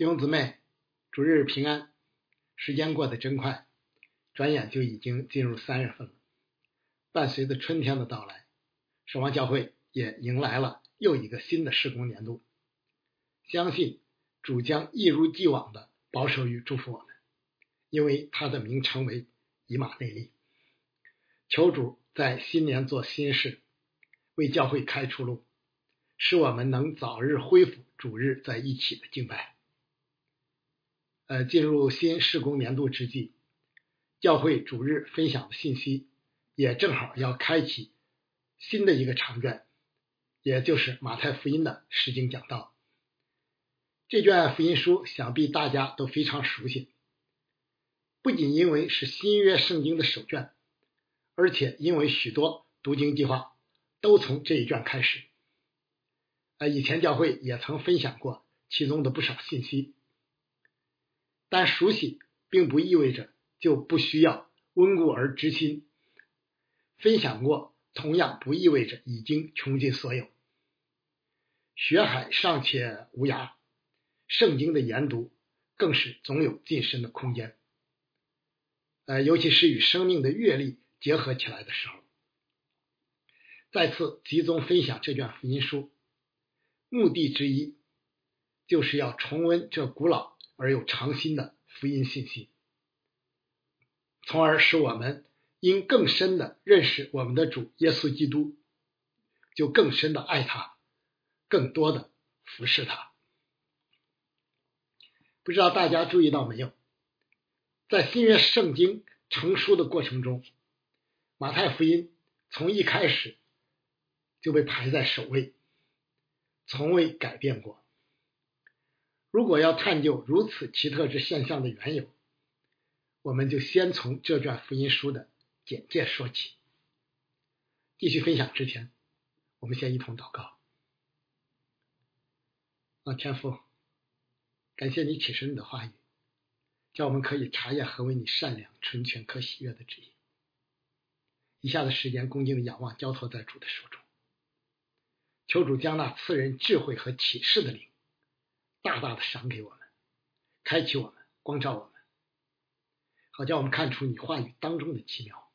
弟兄姊妹，主日平安！时间过得真快，转眼就已经进入三月份了。伴随着春天的到来，守望教会也迎来了又一个新的施工年度。相信主将一如既往的保守与祝福我们，因为他的名称为以马内利。求主在新年做新事，为教会开出路，使我们能早日恢复主日在一起的敬拜。呃，进入新施工年度之际，教会主日分享的信息也正好要开启新的一个长卷，也就是马太福音的实经讲道。这卷福音书想必大家都非常熟悉，不仅因为是新约圣经的首卷，而且因为许多读经计划都从这一卷开始。呃，以前教会也曾分享过其中的不少信息。但熟悉并不意味着就不需要温故而知新，分享过同样不意味着已经穷尽所有。学海尚且无涯，圣经的研读更是总有晋升的空间。呃，尤其是与生命的阅历结合起来的时候，再次集中分享这卷福音书，目的之一就是要重温这古老。而又长新的福音信息，从而使我们因更深的认识我们的主耶稣基督，就更深的爱他，更多的服侍他。不知道大家注意到没有，在新约圣经成书的过程中，马太福音从一开始就被排在首位，从未改变过。如果要探究如此奇特之现象的缘由，我们就先从这卷福音书的简介说起。继续分享之前，我们先一同祷告。啊，天父，感谢你启示你的话语，叫我们可以查验何为你善良、纯全、可喜悦的旨意。以下的时间，恭敬的仰望，交托在主的手中，求主将那赐人智慧和启示的灵。大大的赏给我们，开启我们，光照我们，好叫我们看出你话语当中的奇妙。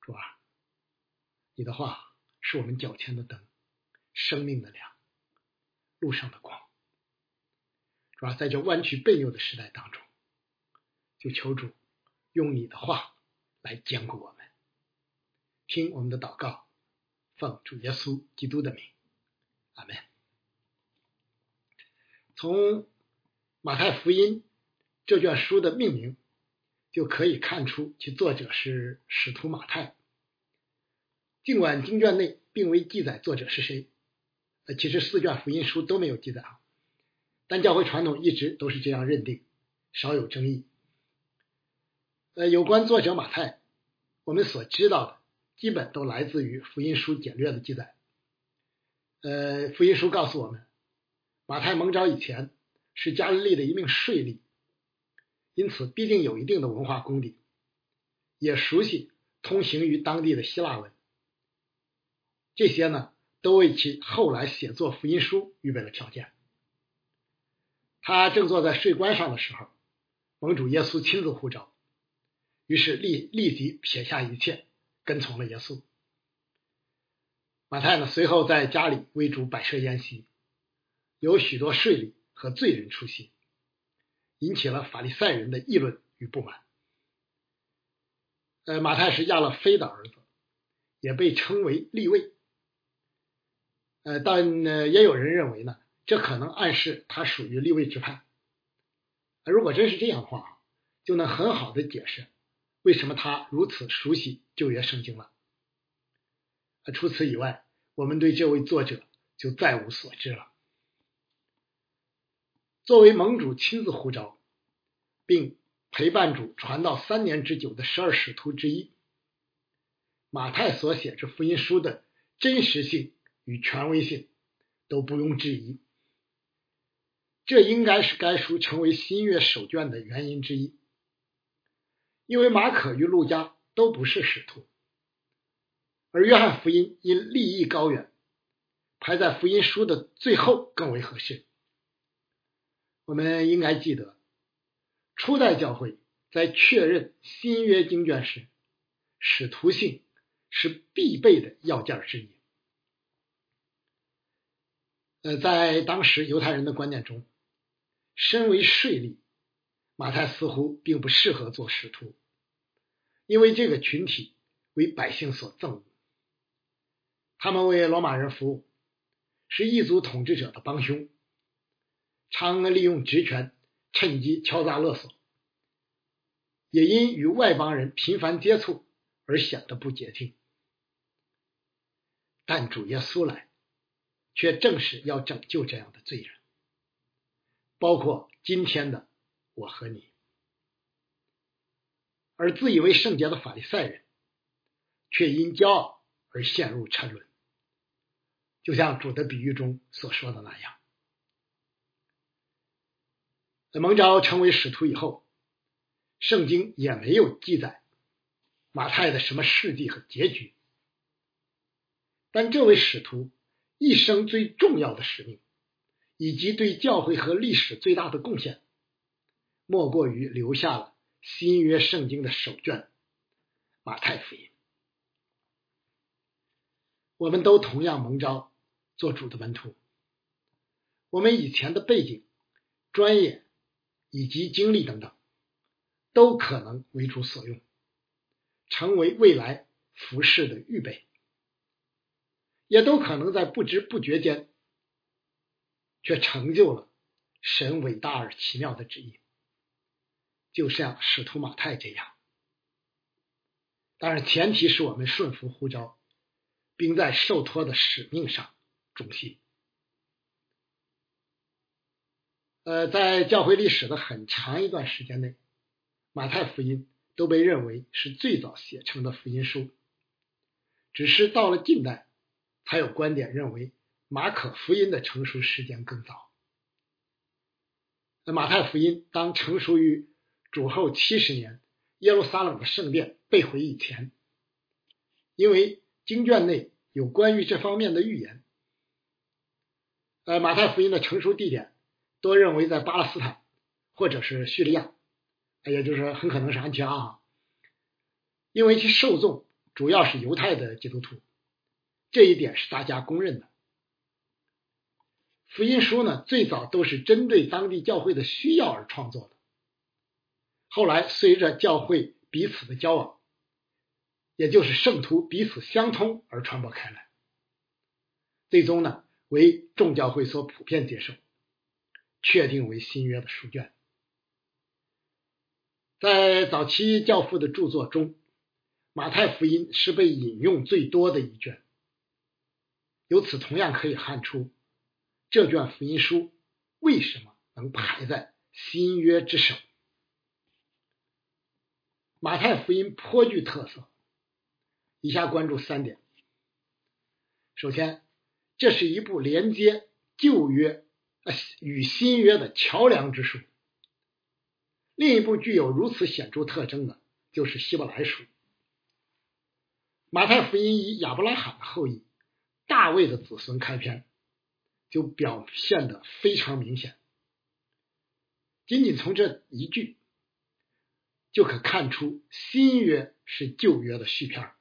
主啊，你的话是我们脚前的灯，生命的亮，路上的光。主啊，在这弯曲背扭的时代当中，就求主用你的话来坚固我们。听我们的祷告，奉主耶稣基督的名，阿门。从马太福音这卷书的命名就可以看出，其作者是使徒马太。尽管经卷内并未记载作者是谁，呃，其实四卷福音书都没有记载啊，但教会传统一直都是这样认定，少有争议。呃，有关作者马太，我们所知道的基本都来自于福音书简略的记载。呃，福音书告诉我们。马太蒙召以前是加利利的一名税吏，因此必定有一定的文化功底，也熟悉通行于当地的希腊文。这些呢，都为其后来写作福音书预备了条件。他正坐在税关上的时候，蒙主耶稣亲自呼召，于是立立即撇下一切，跟从了耶稣。马太呢，随后在家里为主摆设宴席。有许多税吏和罪人出席，引起了法利赛人的议论与不满。呃，马太是亚勒菲的儿子，也被称为立位。呃，但呢，也有人认为呢，这可能暗示他属于立位之派。如果真是这样的话，就能很好的解释为什么他如此熟悉旧约圣经了。除此以外，我们对这位作者就再无所知了。作为盟主亲自呼召，并陪伴主传道三年之久的十二使徒之一，马太所写这福音书的真实性与权威性都不容置疑。这应该是该书成为新约手卷的原因之一，因为马可与路加都不是使徒，而约翰福音因立意高远，排在福音书的最后更为合适。我们应该记得，初代教会在确认新约经卷时，使徒性是必备的要件之一。呃，在当时犹太人的观念中，身为税吏，马太似乎并不适合做使徒，因为这个群体为百姓所憎恶，他们为罗马人服务，是异族统治者的帮凶，常利用职权趁机敲诈勒索，也因与外邦人频繁接触而显得不洁净。但主耶稣来。却正是要拯救这样的罪人，包括今天的我和你。而自以为圣洁的法利赛人，却因骄傲而陷入沉沦，就像主的比喻中所说的那样。在蒙召成为使徒以后，圣经也没有记载马太的什么事迹和结局，但这位使徒。一生最重要的使命，以及对教会和历史最大的贡献，莫过于留下了新约圣经的首卷《马太福音》。我们都同样蒙召做主的门徒，我们以前的背景、专业以及经历等等，都可能为主所用，成为未来服饰的预备。也都可能在不知不觉间，却成就了神伟大而奇妙的旨意，就像使徒马太这样。当然，前提是我们顺服呼召，并在受托的使命上忠心。呃，在教会历史的很长一段时间内，马太福音都被认为是最早写成的福音书，只是到了近代。才有观点认为，马可福音的成熟时间更早。那马太福音当成熟于主后七十年耶路撒冷的圣殿被毁以前，因为经卷内有关于这方面的预言。呃，马太福音的成熟地点多认为在巴勒斯坦或者是叙利亚，也就是很可能是安提阿，因为其受众主要是犹太的基督徒。这一点是大家公认的。福音书呢，最早都是针对当地教会的需要而创作的。后来随着教会彼此的交往，也就是圣徒彼此相通而传播开来，最终呢为众教会所普遍接受，确定为新约的书卷。在早期教父的著作中，马太福音是被引用最多的一卷。由此同样可以看出，这卷福音书为什么能排在新约之首。马太福音颇具特色，以下关注三点。首先，这是一部连接旧约与新约的桥梁之书。另一部具有如此显著特征的，就是希伯来书。马太福音以亚伯拉罕的后裔。大卫的子孙开篇就表现的非常明显，仅仅从这一句就可看出新约是旧约的续篇。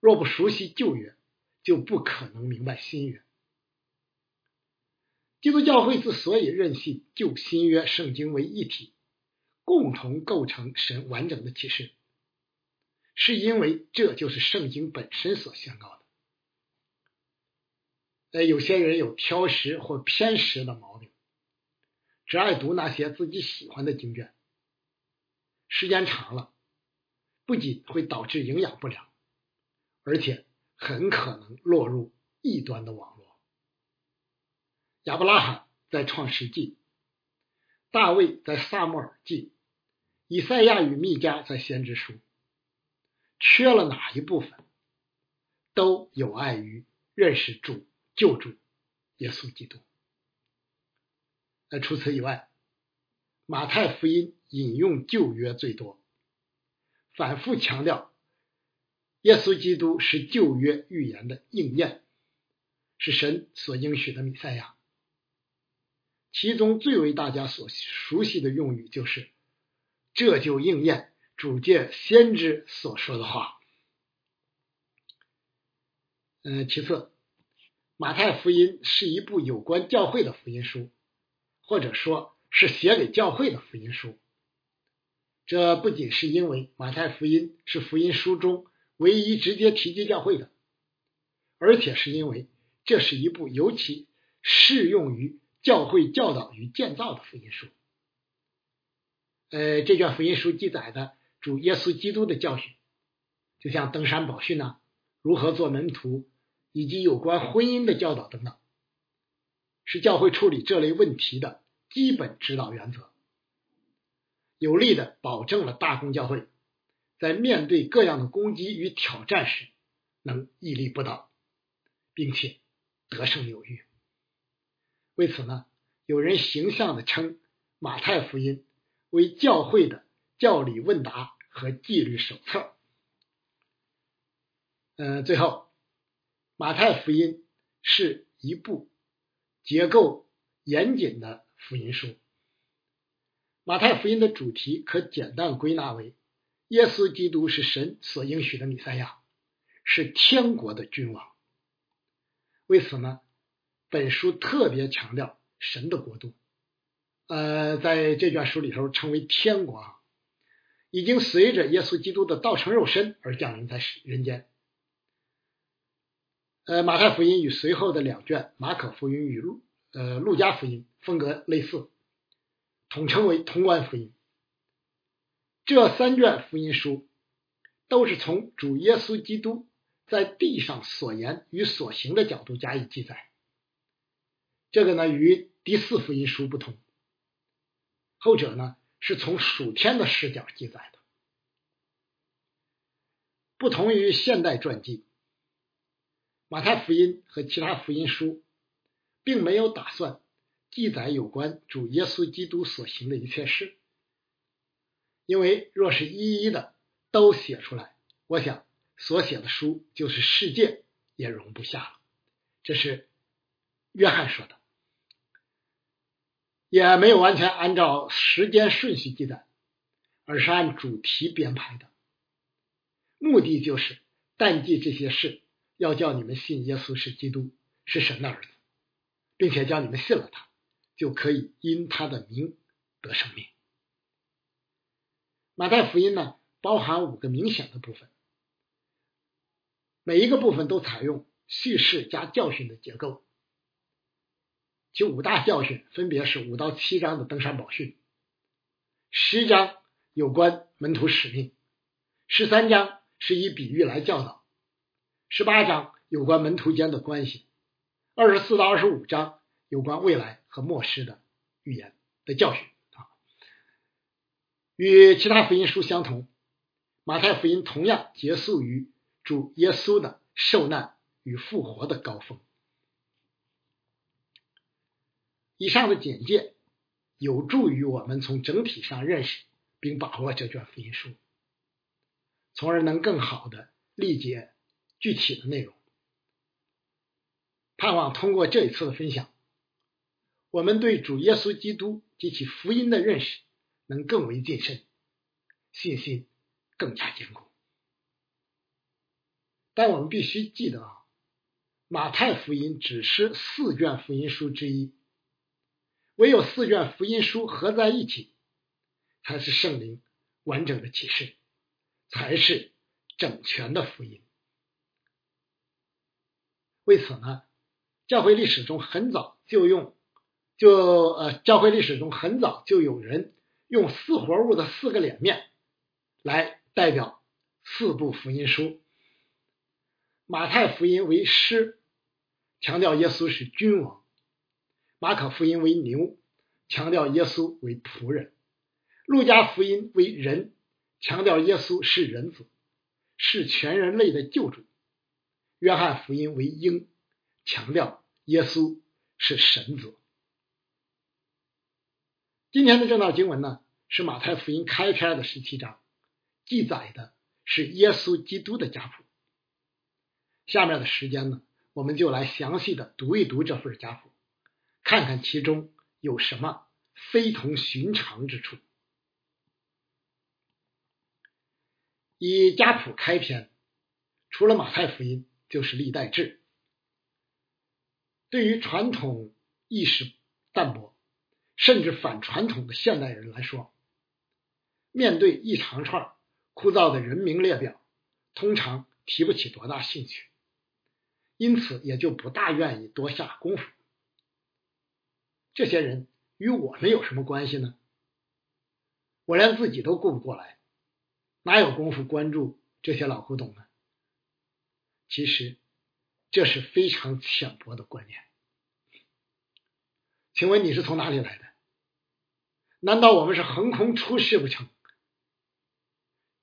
若不熟悉旧约，就不可能明白新约。基督教会之所以认信旧新约圣经为一体，共同构成神完整的启示，是因为这就是圣经本身所宣告的。呃，有些人有挑食或偏食的毛病，只爱读那些自己喜欢的经卷，时间长了，不仅会导致营养不良，而且很可能落入异端的网。亚伯拉罕在创世纪，大卫在萨母尔记，以赛亚与密迦在先知书，缺了哪一部分，都有碍于认识主。救助耶稣基督。那除此以外，马太福音引用旧约最多，反复强调耶稣基督是旧约预言的应验，是神所应许的弥赛亚。其中最为大家所熟悉的用语就是“这就应验主借先知所说的话”。嗯，其次，马太福音是一部有关教会的福音书，或者说是写给教会的福音书。这不仅是因为马太福音是福音书中唯一直接提及教会的，而且是因为这是一部尤其适用于教会教导与建造的福音书。呃，这卷福音书记载的主耶稣基督的教训，就像登山宝训呐，如何做门徒，以及有关婚姻的教导等等，是教会处理这类问题的基本指导原则。有力的保证了大公教会，在面对各样的攻击与挑战时，能屹立不倒，并且得胜有余。为此呢，有人形象的称马太福音为教会的教理问答和纪律手册。嗯，最后，马太福音是一部结构严谨的福音书。马太福音的主题可简单归纳为：耶稣基督是神所应许的弥赛亚，是天国的君王。为此呢，本书特别强调神的国度，呃，在这卷书里头称为天国，啊，已经随着耶稣基督的道成肉身而降临在人间。呃，马太福音与随后的两卷马可福音与路呃路加福音风格类似。统称为通关福音。这三卷福音书都是从主耶稣基督在地上所言与所行的角度加以记载。这个呢与第四福音书不同，后者呢是从属天的视角记载的。不同于现代传记，马太福音和其他福音书并没有打算。记载有关主耶稣基督所行的一切事，因为若是一一的都写出来，我想所写的书就是世界也容不下了。这是约翰说的，也没有完全按照时间顺序记载，而是按主题编排的，目的就是淡记这些事，要叫你们信耶稣是基督，是神的儿子，并且叫你们信了他。就可以因他的名得生命。马太福音呢，包含五个明显的部分，每一个部分都采用叙事加教训的结构。其五大教训分别是五到七章的登山宝训，十章有关门徒使命，十三章是以比喻来教导，十八章有关门徒间的关系，二十四到二十五章有关未来。和末世的预言的教训啊，与其他福音书相同，马太福音同样结束于主耶稣的受难与复活的高峰。以上的简介有助于我们从整体上认识并把握这卷福音书，从而能更好的理解具体的内容。盼望通过这一次的分享。我们对主耶稣基督及其福音的认识能更为谨慎，信心更加坚固。但我们必须记得啊，马太福音只是四卷福音书之一，唯有四卷福音书合在一起，才是圣灵完整的启示，才是整全的福音。为此呢，教会历史中很早就用。就呃，教会历史中很早就有人用四活物的四个脸面来代表四部福音书。马太福音为师，强调耶稣是君王；马可福音为牛，强调耶稣为仆人；路加福音为人，强调耶稣是人子，是全人类的救主；约翰福音为鹰，强调耶稣是神子。今天的正道经文呢，是马太福音开篇的十七章，记载的是耶稣基督的家谱。下面的时间呢，我们就来详细的读一读这份家谱，看看其中有什么非同寻常之处。以家谱开篇，除了马太福音，就是历代志。对于传统意识淡薄，甚至反传统的现代人来说，面对一长串枯燥的人名列表，通常提不起多大兴趣，因此也就不大愿意多下功夫。这些人与我们有什么关系呢？我连自己都顾不过来。哪有功夫关注这些老古董呢？其实这是非常浅薄的观念。请问你是从哪里来的？难道我们是横空出世不成？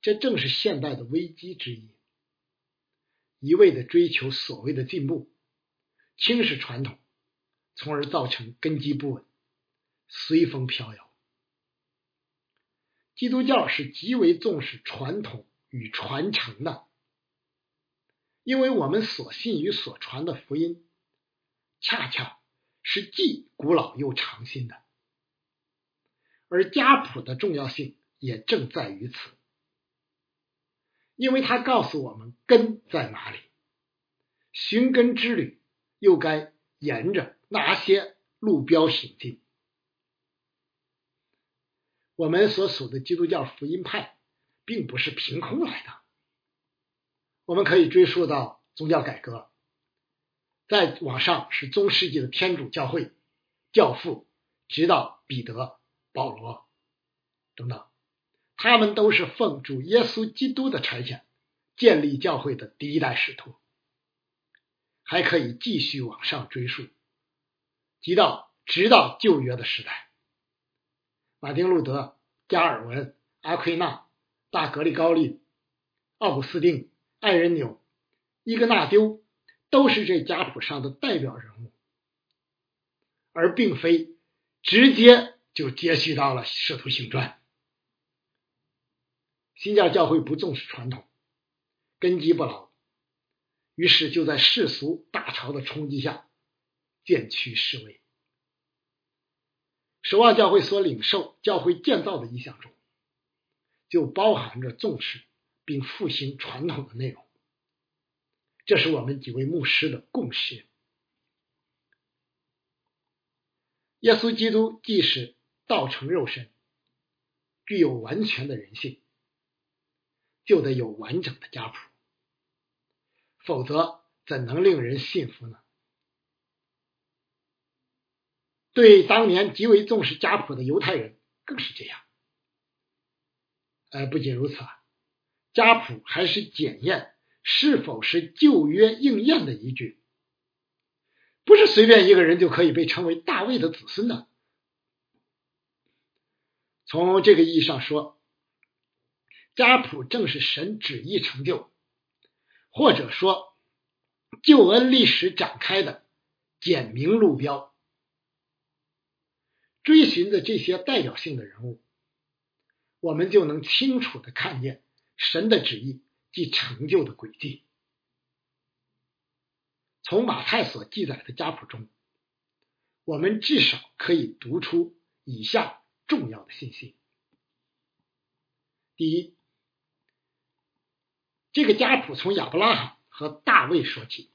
这正是现代的危机之一。一味的追求所谓的进步，轻视传统，从而造成根基不稳，随风飘摇。基督教是极为重视传统与传承的，因为我们所信与所传的福音，恰恰是既古老又长新的。而家谱的重要性也正在于此，因为它告诉我们根在哪里，寻根之旅又该沿着哪些路标行进。我们所属的基督教福音派，并不是凭空来的。我们可以追溯到宗教改革，再往上是中世纪的天主教会教父，直到彼得、保罗等等，他们都是奉主耶稣基督的差遣建立教会的第一代使徒。还可以继续往上追溯，直到直到旧约的时代。马丁·路德、加尔文、阿奎那、大格里高利、奥古斯丁、艾仁纽、伊格纳丢，都是这家谱上的代表人物，而并非直接就接续到了《使徒行传》。新教教会不重视传统，根基不牢，于是就在世俗大潮的冲击下渐趋式微。守望教会所领受教会建造的意向中，就包含着重视并复兴传统的内容。这是我们几位牧师的共识。耶稣基督既是道成肉身，具有完全的人性，就得有完整的家谱，否则怎能令人信服呢？对当年极为重视家谱的犹太人更是这样。呃，不仅如此啊，家谱还是检验是否是旧约应验的依据，不是随便一个人就可以被称为大卫的子孙的。从这个意义上说，家谱正是神旨意成就，或者说救恩历史展开的简明路标。追寻着这些代表性的人物，我们就能清楚的看见神的旨意及成就的轨迹。从马太所记载的家谱中，我们至少可以读出以下重要的信息：第一，这个家谱从亚伯拉罕和大卫说起，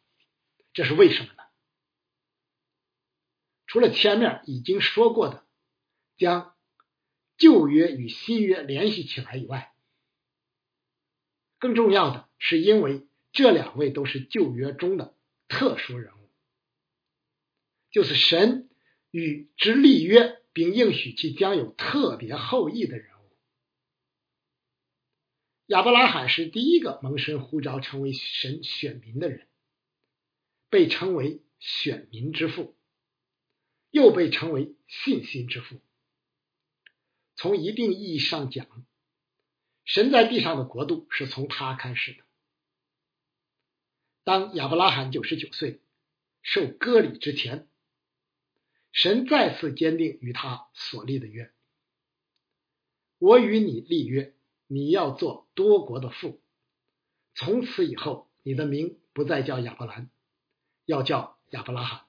这是为什么呢？除了前面已经说过的将旧约与新约联系起来以外，更重要的是因为这两位都是旧约中的特殊人物，就是神与之立约并应许其将有特别后裔的人物。亚伯拉罕是第一个蒙神呼召成为神选民的人，被称为选民之父。又被称为信心之父。从一定意义上讲，神在地上的国度是从他开始的。当亚伯拉罕九十九岁受割礼之前，神再次坚定与他所立的约：“我与你立约，你要做多国的父。从此以后，你的名不再叫亚伯兰，要叫亚伯拉罕。”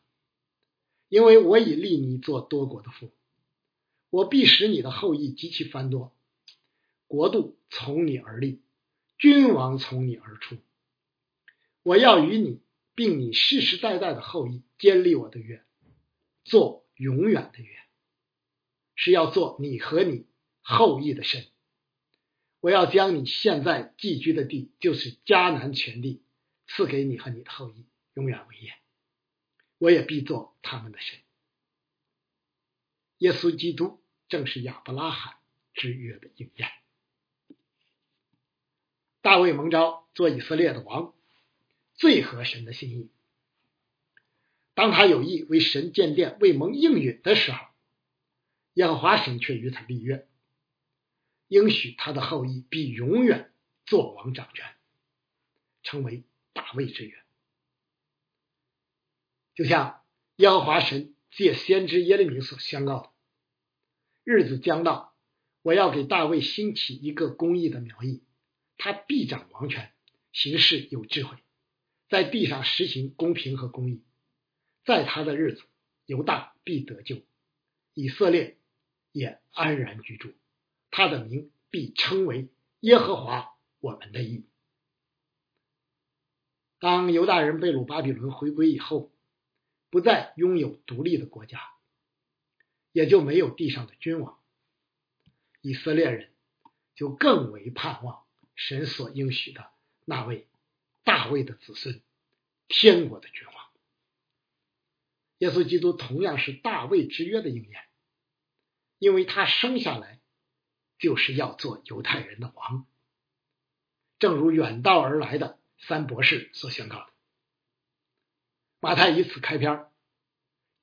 因为我已立你做多国的父，我必使你的后裔极其繁多，国度从你而立，君王从你而出。我要与你并你世世代代的后裔坚立我的约，做永远的约，是要做你和你后裔的神。我要将你现在寄居的地，就是迦南全地，赐给你和你的后裔，永远为业。我也必做他们的神。耶稣基督正是亚伯拉罕之约的应验。大卫蒙召做以色列的王，最合神的心意。当他有意为神建殿、为蒙应允的时候，耶和华神却与他立约。应许他的后裔必永远做王掌权，成为大卫之源。就像耶和华神借先知耶利米所宣告的：“日子将到，我要给大卫兴起一个公义的苗裔，他必掌王权，行事有智慧，在地上实行公平和公义。在他的日子，犹大必得救，以色列也安然居住。”他的名必称为耶和华我们的义。当犹大人被掳巴比伦回归以后，不再拥有独立的国家，也就没有地上的君王，以色列人就更为盼望神所应许的那位大卫的子孙，天国的君王。耶稣基督同样是大卫之约的应验，因为他生下来。就是要做犹太人的王，正如远道而来的三博士所宣告的。马太以此开篇，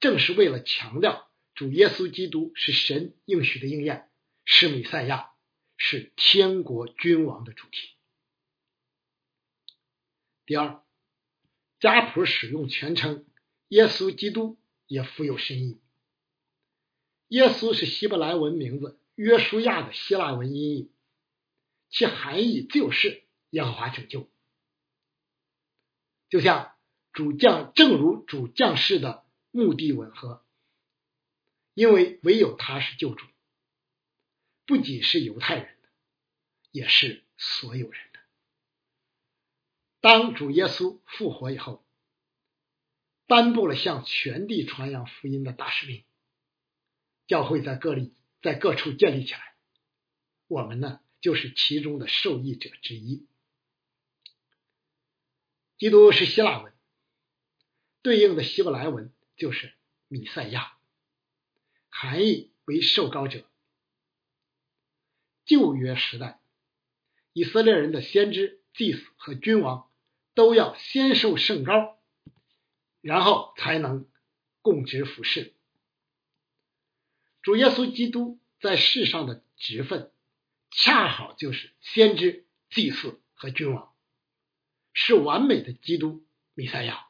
正是为了强调主耶稣基督是神应许的应验，是弥赛亚，是天国君王的主题。第二，家谱使用全称耶稣基督也富有深意。耶稣是希伯来文名字。约书亚的希腊文音译，其含义就是耶和华拯救，就像主将，正如主将士的目的吻合，因为唯有他是救主，不仅是犹太人的，也是所有人的。当主耶稣复活以后，颁布了向全地传扬福音的大使命，教会在各地。在各处建立起来，我们呢就是其中的受益者之一。基督是希腊文，对应的希伯来文就是米赛亚，含义为受膏者。旧约时代，以色列人的先知、祭司和君王都要先受圣膏，然后才能供职服侍。主耶稣基督在世上的职分，恰好就是先知、祭祀和君王，是完美的基督弥赛亚。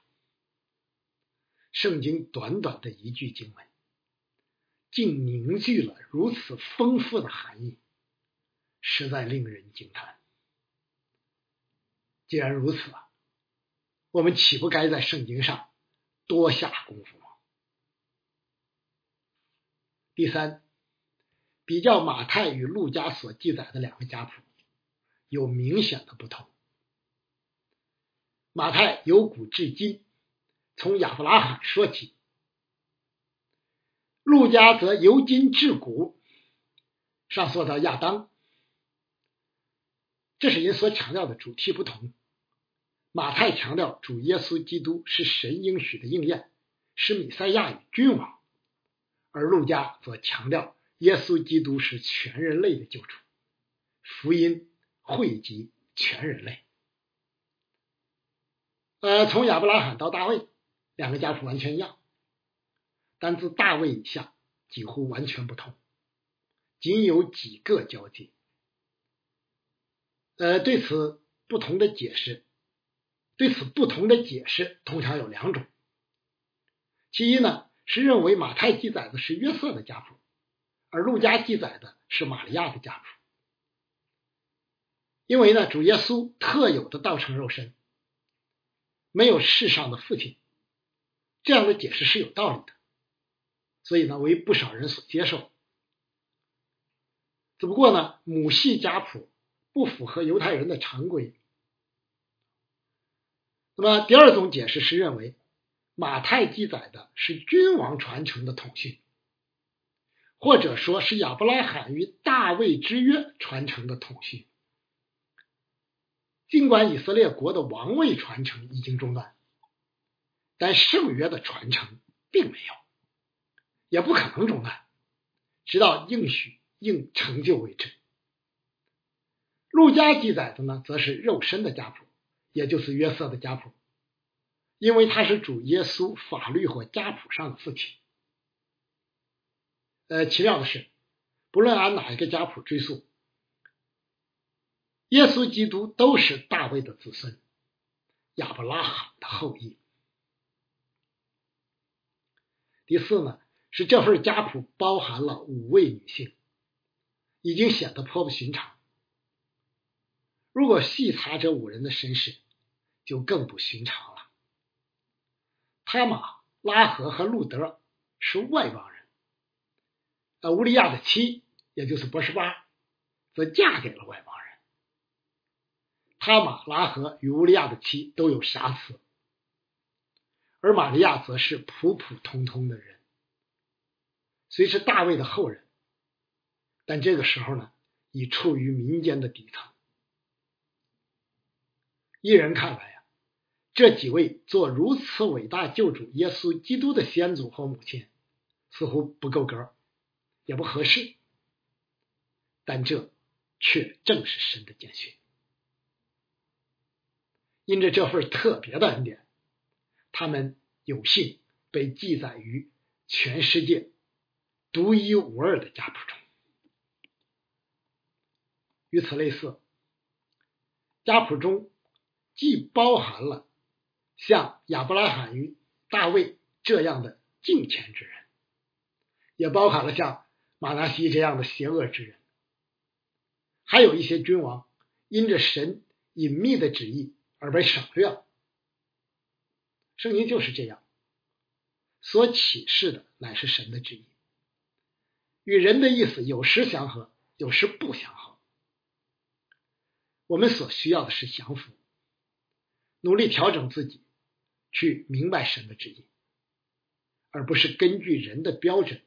圣经短短的一句经文，竟凝聚了如此丰富的含义，实在令人惊叹。既然如此，我们岂不该在圣经上多下功夫吗？第三，比较马太与路加所记载的两个家谱，有明显的不同。马太由古至今，从亚伯拉罕说起；路加则由今至古，上溯到亚当。这是人所强调的主题不同。马太强调主耶稣基督是神应许的应验，是弥赛亚与君王。而路加则强调，耶稣基督是全人类的救主，福音惠及全人类。呃，从亚伯拉罕到大卫，两个家谱完全一样，但自大卫以下几乎完全不同，仅有几个交集。呃，对此不同的解释，对此不同的解释通常有两种，其一呢。是认为马太记载的是约瑟的家谱，而路加记载的是玛利亚的家谱。因为呢，主耶稣特有的道成肉身，没有世上的父亲，这样的解释是有道理的。所以呢为不少人所接受。只不过呢母系家谱不符合犹太人的常规。那么第二种解释是认为马太记载的是君王传承的统训，或者说是亚伯拉罕与大卫之约传承的统训。尽管以色列国的王位传承已经中断，但圣约的传承并没有，也不可能中断，直到应许应成就为止。路加记载的呢，则是肉身的家谱。也就是约瑟的家谱，因为他是主耶稣法律或家谱上的父亲。呃，奇妙的是，不论按哪一个家谱追溯，耶稣基督都是大卫的子孙，亚伯拉罕的后裔。第四呢，是这份家谱包含了五位女性，已经显得颇不寻常。如果细查这五人的身世，就更不寻常了。他玛、拉合和路德是外邦人，而乌利亚的妻，也就是波什巴，则嫁给了外邦人。他玛、拉合与乌利亚的妻都有瑕疵，而玛利亚则是普普通通的人，虽是大卫的后人，但这个时候呢，已处于民间的底层。一人看来呀，这几位做如此伟大救主耶稣基督的先祖和母亲，似乎不够格，也不合适。但这却正是神的拣选。因着这份特别的恩典，他们有幸被记载于全世界独一无二的家谱中。与此类似，家谱中。既包含了像亚伯拉罕与大卫这样的敬虔之人，也包含了像马拿西这样的邪恶之人，还有一些君王因着神隐秘的旨意而被省略了。圣经就是这样，所启示的乃是神的旨意，与人的意思有时相合，有时不相合。我们所需要的是降服。努力调整自己，去明白神的旨意，而不是根据人的标准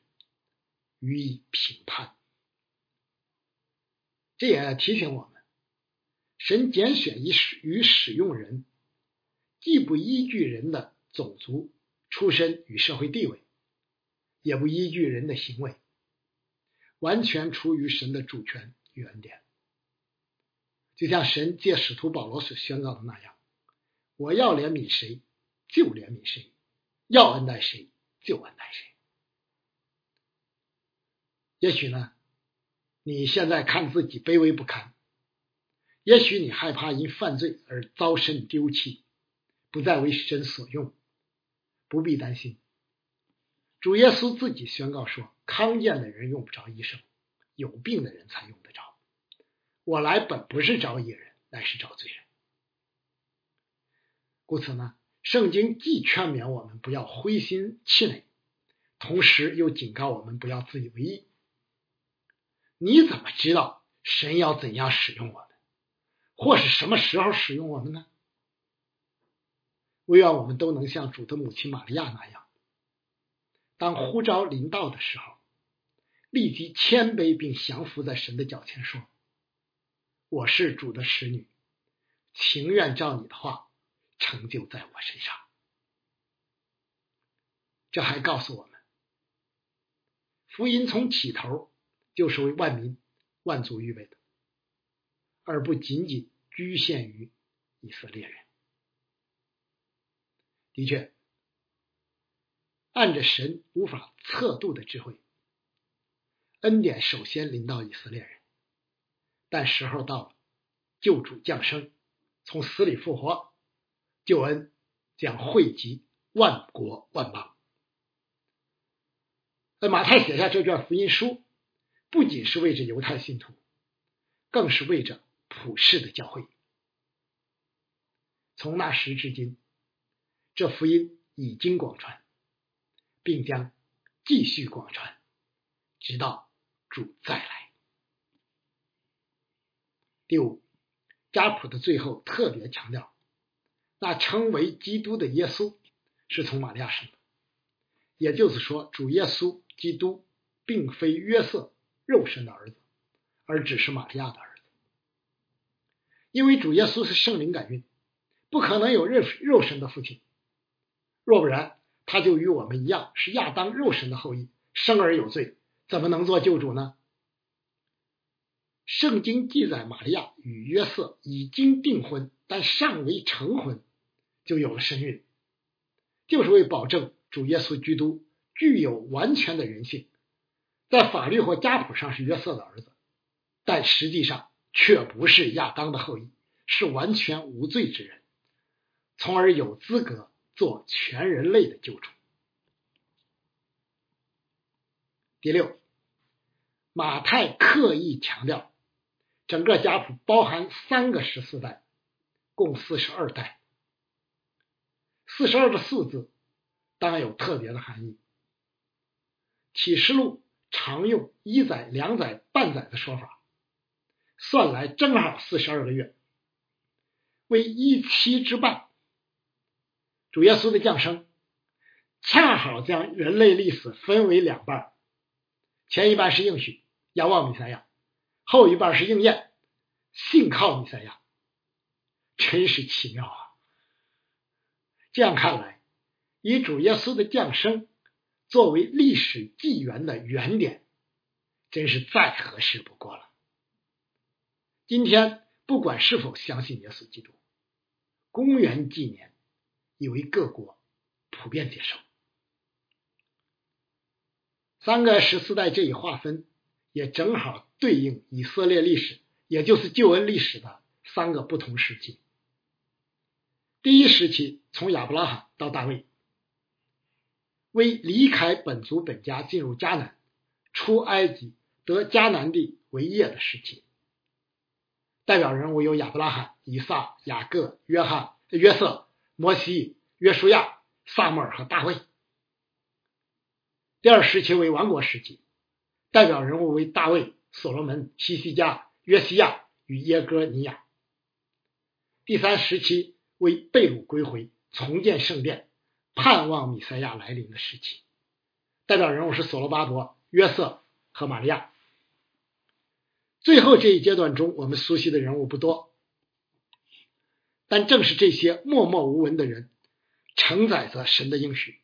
予以评判。这也提醒我们，神拣选与使与使用人，既不依据人的种族、出身与社会地位，也不依据人的行为，完全出于神的主权与恩典。就像神借使徒保罗所宣告的那样。我要怜悯谁，就怜悯谁；要恩待谁，就恩待谁。也许呢，你现在看自己卑微不堪；也许你害怕因犯罪而遭身丢弃，不再为神所用。不必担心，主耶稣自己宣告说：“康健的人用不着医生，有病的人才用得着。我来本不是找义人，乃是找罪人。”故此呢，圣经既劝勉我们不要灰心气馁，同时又警告我们不要自以为意。你怎么知道神要怎样使用我们，或是什么时候使用我们呢？唯愿我们都能像主的母亲玛利亚那样，当呼召临到的时候，立即谦卑并降服在神的脚前，说：“我是主的使女，情愿照你的话。”成就在我身上，这还告诉我们，福音从起头就是为万民、万族预备的，而不仅仅局限于以色列人。的确，按着神无法测度的智慧，恩典首先临到以色列人，但时候到了，救主降生，从死里复活。救恩将惠及万国万邦。那马太写下这卷福音书，不仅是为着犹太信徒，更是为着普世的教会。从那时至今，这福音已经广传，并将继续广传，直到主再来。第五，家谱的最后特别强调，那称为基督的耶稣是从玛利亚生的，也就是说，主耶稣基督并非约瑟肉身的儿子，而只是玛利亚的儿子，因为主耶稣是圣灵感孕，不可能有肉肉身的父亲，若不然，他就与我们一样是亚当肉身的后裔，生而有罪，怎么能做救主呢？圣经记载，玛利亚与约瑟已经订婚，但尚未成婚，就有了身孕，就是为保证主耶稣基督具有完全的人性，在法律或家谱上是约瑟的儿子，但实际上却不是亚当的后裔，是完全无罪之人，从而有资格做全人类的救主。第六，马太刻意强调。整个家谱包含三个十四代，共四十二代。四十二个四字当然有特别的含义。启示录常用一载、两载、半载的说法，算来正好四十二个月，为一期之半。主耶稣的降生，恰好将人类历史分为两半，前一半是应许，仰望弥赛亚。后一半是应验，信靠弥赛亚，真是奇妙啊！这样看来，以主耶稣的降生作为历史纪元的原点，真是再合适不过了。今天不管是否相信耶稣基督，公元纪年以为各国普遍接受。三个十四代这一划分。也正好对应以色列历史，也就是救恩历史的三个不同时期。第一时期从亚伯拉罕到大卫，为离开本族本家进入迦南、出埃及、得迦南地为业的时期。代表人物有亚伯拉罕、以撒、雅各、约翰、约瑟、摩西、约书亚、撒母耳和大卫。第二时期为王国时期。代表人物为大卫、所罗门、西西家、约西亚与耶哥尼亚。第三时期为被掳归回、重建圣殿、盼望米赛亚来临的时期。代表人物是所罗巴伯、约瑟和玛利亚。最后这一阶段中，我们熟悉的人物不多，但正是这些默默无闻的人，承载着神的应许，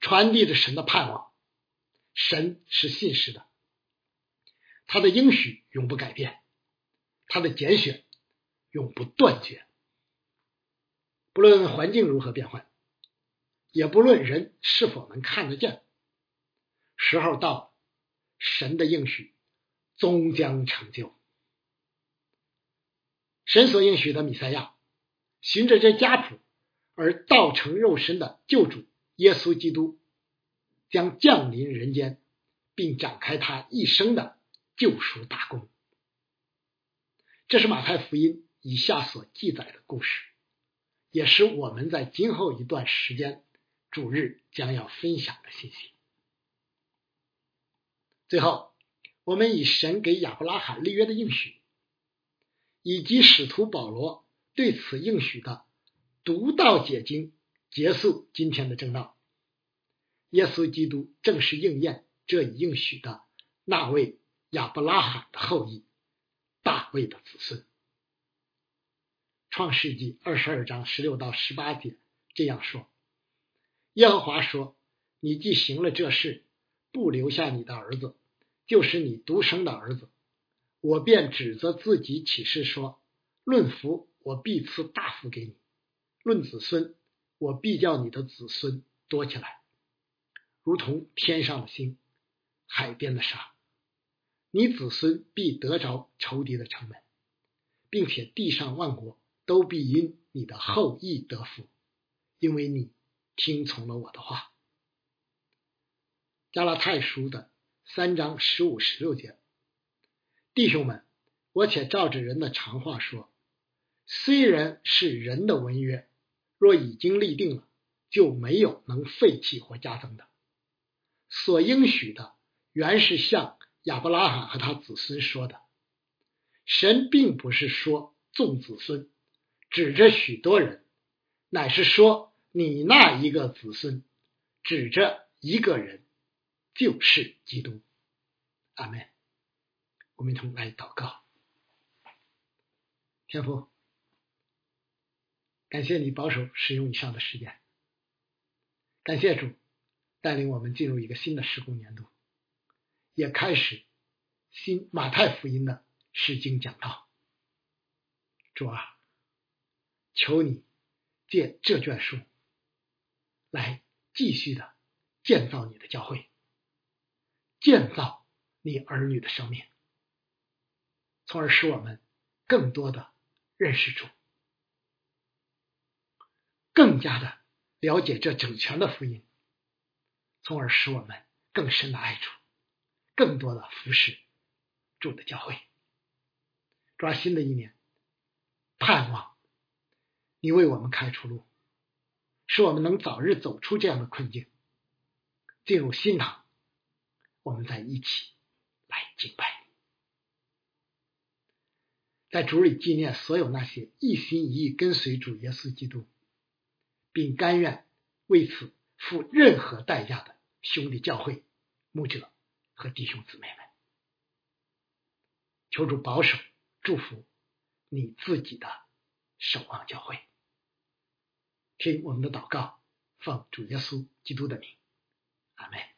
传递着神的盼望。神是信实的，他的应许永不改变，他的拣选永不断绝。不论环境如何变换，也不论人是否能看得见，时候到了，神的应许终将成就。神所应许的米赛亚，循着这家谱而道成肉身的救主耶稣基督。将降临人间，并展开他一生的救赎大功。这是马太福音以下所记载的故事，也是我们在今后一段时间主日将要分享的信息。最后，我们以神给亚伯拉罕立约的应许，以及使徒保罗对此应许的独到解经，结束今天的正道。耶稣基督正是应验这一应许的那位亚伯拉罕的后裔，大卫的子孙。创世纪二十二章十六到十八节这样说：耶和华说：“你既行了这事，不留下你的儿子，就是你独生的儿子，我便指责自己起誓说：论福，我必赐大福给你；论子孙，我必叫你的子孙多起来。”如同天上的星，海边的沙，你子孙必得着仇敌的城门，并且地上万国都必因你的后裔得福，因为你听从了我的话。加拉太书的三章十五、十六节，弟兄们，我且照着人的常话说，虽然是人的文约，若已经立定了，就没有能废弃或加增的。所应许的，原是向亚伯拉罕和他子孙说的。神并不是说众子孙，指着许多人，乃是说你那一个子孙，指着一个人，就是基督。阿门。我们一同来祷告，天父，感谢你保守使用以上的时间，感谢主带领我们进入一个新的施工年度，也开始新马太福音的释经讲道。主啊，求你借这卷书来继续的建造你的教会，建造你儿女的生命。从而使我们更多的认识主，更加的了解这整全的福音，从而使我们更深的爱主，更多的服侍主的教会。抓新的一年，盼望你为我们开出路，使我们能早日走出这样的困境，进入新堂，我们在一起来敬拜。在主里纪念所有那些一心一意跟随主耶稣基督，并甘愿为此付任何代价的兄弟教会、牧者和弟兄姊妹们，求主保守、祝福你自己的守望教会。听我们的祷告，奉主耶稣基督的名，阿门。